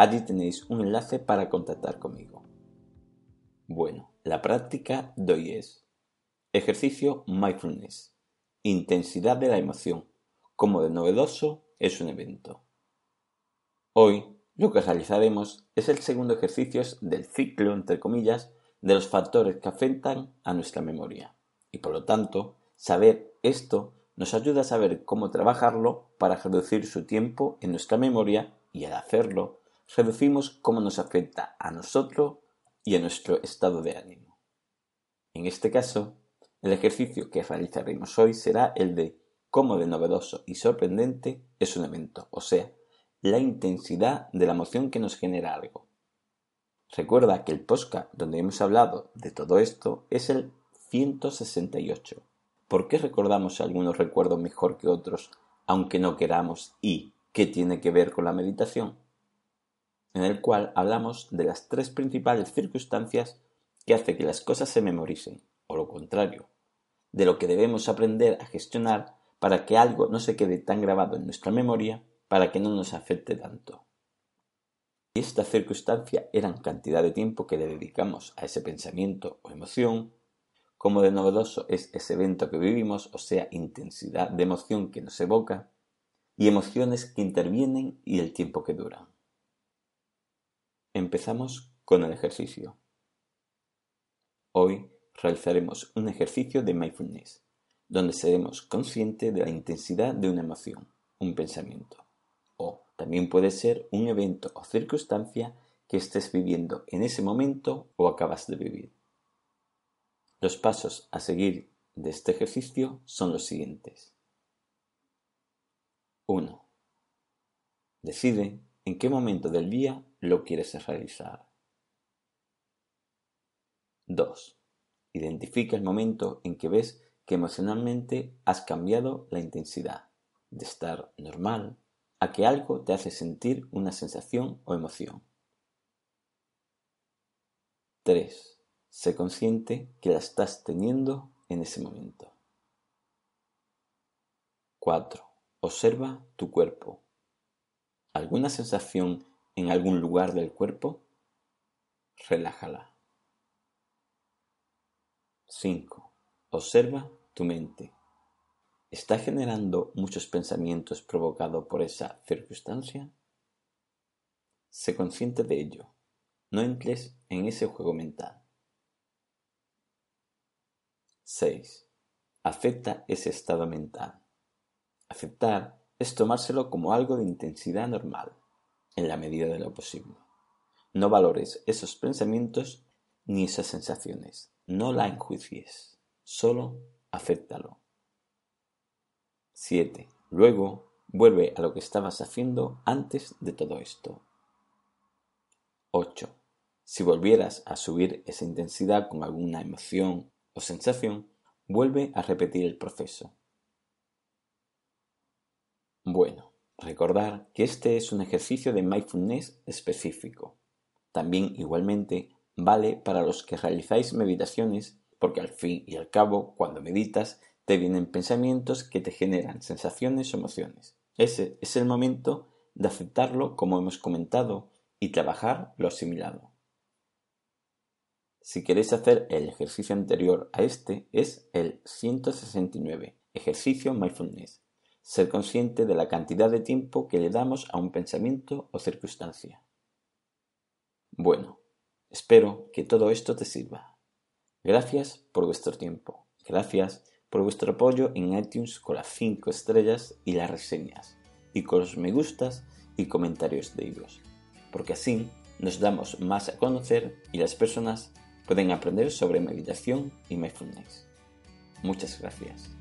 Allí tenéis un enlace para contactar conmigo. Bueno, la práctica de hoy es ejercicio mindfulness, intensidad de la emoción, como de novedoso es un evento. Hoy lo que realizaremos es el segundo ejercicio del ciclo, entre comillas, de los factores que afectan a nuestra memoria. Y por lo tanto, saber esto nos ayuda a saber cómo trabajarlo para reducir su tiempo en nuestra memoria y al hacerlo reducimos cómo nos afecta a nosotros y a nuestro estado de ánimo. En este caso, el ejercicio que realizaremos hoy será el de cómo de novedoso y sorprendente es un evento, o sea, la intensidad de la emoción que nos genera algo. Recuerda que el podcast donde hemos hablado de todo esto es el 168. ¿Por qué recordamos algunos recuerdos mejor que otros, aunque no queramos? ¿Y qué tiene que ver con la meditación? En el cual hablamos de las tres principales circunstancias que hace que las cosas se memoricen, o lo contrario, de lo que debemos aprender a gestionar para que algo no se quede tan grabado en nuestra memoria para que no nos afecte tanto. Y esta circunstancia eran cantidad de tiempo que le dedicamos a ese pensamiento o emoción, como de novedoso es ese evento que vivimos, o sea, intensidad de emoción que nos evoca, y emociones que intervienen y el tiempo que duran. Empezamos con el ejercicio. Hoy realizaremos un ejercicio de mindfulness, donde seremos conscientes de la intensidad de una emoción, un pensamiento, o también puede ser un evento o circunstancia que estés viviendo en ese momento o acabas de vivir. Los pasos a seguir de este ejercicio son los siguientes. 1. Decide en qué momento del día lo quieres realizar. 2. Identifica el momento en que ves que emocionalmente has cambiado la intensidad de estar normal a que algo te hace sentir una sensación o emoción. 3. Sé consciente que la estás teniendo en ese momento. 4. Observa tu cuerpo. ¿Alguna sensación en algún lugar del cuerpo, relájala. 5. Observa tu mente. ¿Está generando muchos pensamientos provocados por esa circunstancia? Sé consciente de ello. No entres en ese juego mental. 6. Acepta ese estado mental. Aceptar es tomárselo como algo de intensidad normal en la medida de lo posible. No valores esos pensamientos ni esas sensaciones. No la enjuicies. Solo acéptalo. 7. Luego vuelve a lo que estabas haciendo antes de todo esto. 8. Si volvieras a subir esa intensidad con alguna emoción o sensación, vuelve a repetir el proceso. Bueno, Recordar que este es un ejercicio de mindfulness específico. También igualmente vale para los que realizáis meditaciones porque al fin y al cabo cuando meditas te vienen pensamientos que te generan sensaciones o emociones. Ese es el momento de aceptarlo como hemos comentado y trabajar lo asimilado. Si queréis hacer el ejercicio anterior a este es el 169, ejercicio mindfulness ser consciente de la cantidad de tiempo que le damos a un pensamiento o circunstancia. Bueno, espero que todo esto te sirva. Gracias por vuestro tiempo. Gracias por vuestro apoyo en iTunes con las 5 estrellas y las reseñas, y con los me gustas y comentarios de ellos, porque así nos damos más a conocer y las personas pueden aprender sobre meditación y mindfulness. Muchas gracias.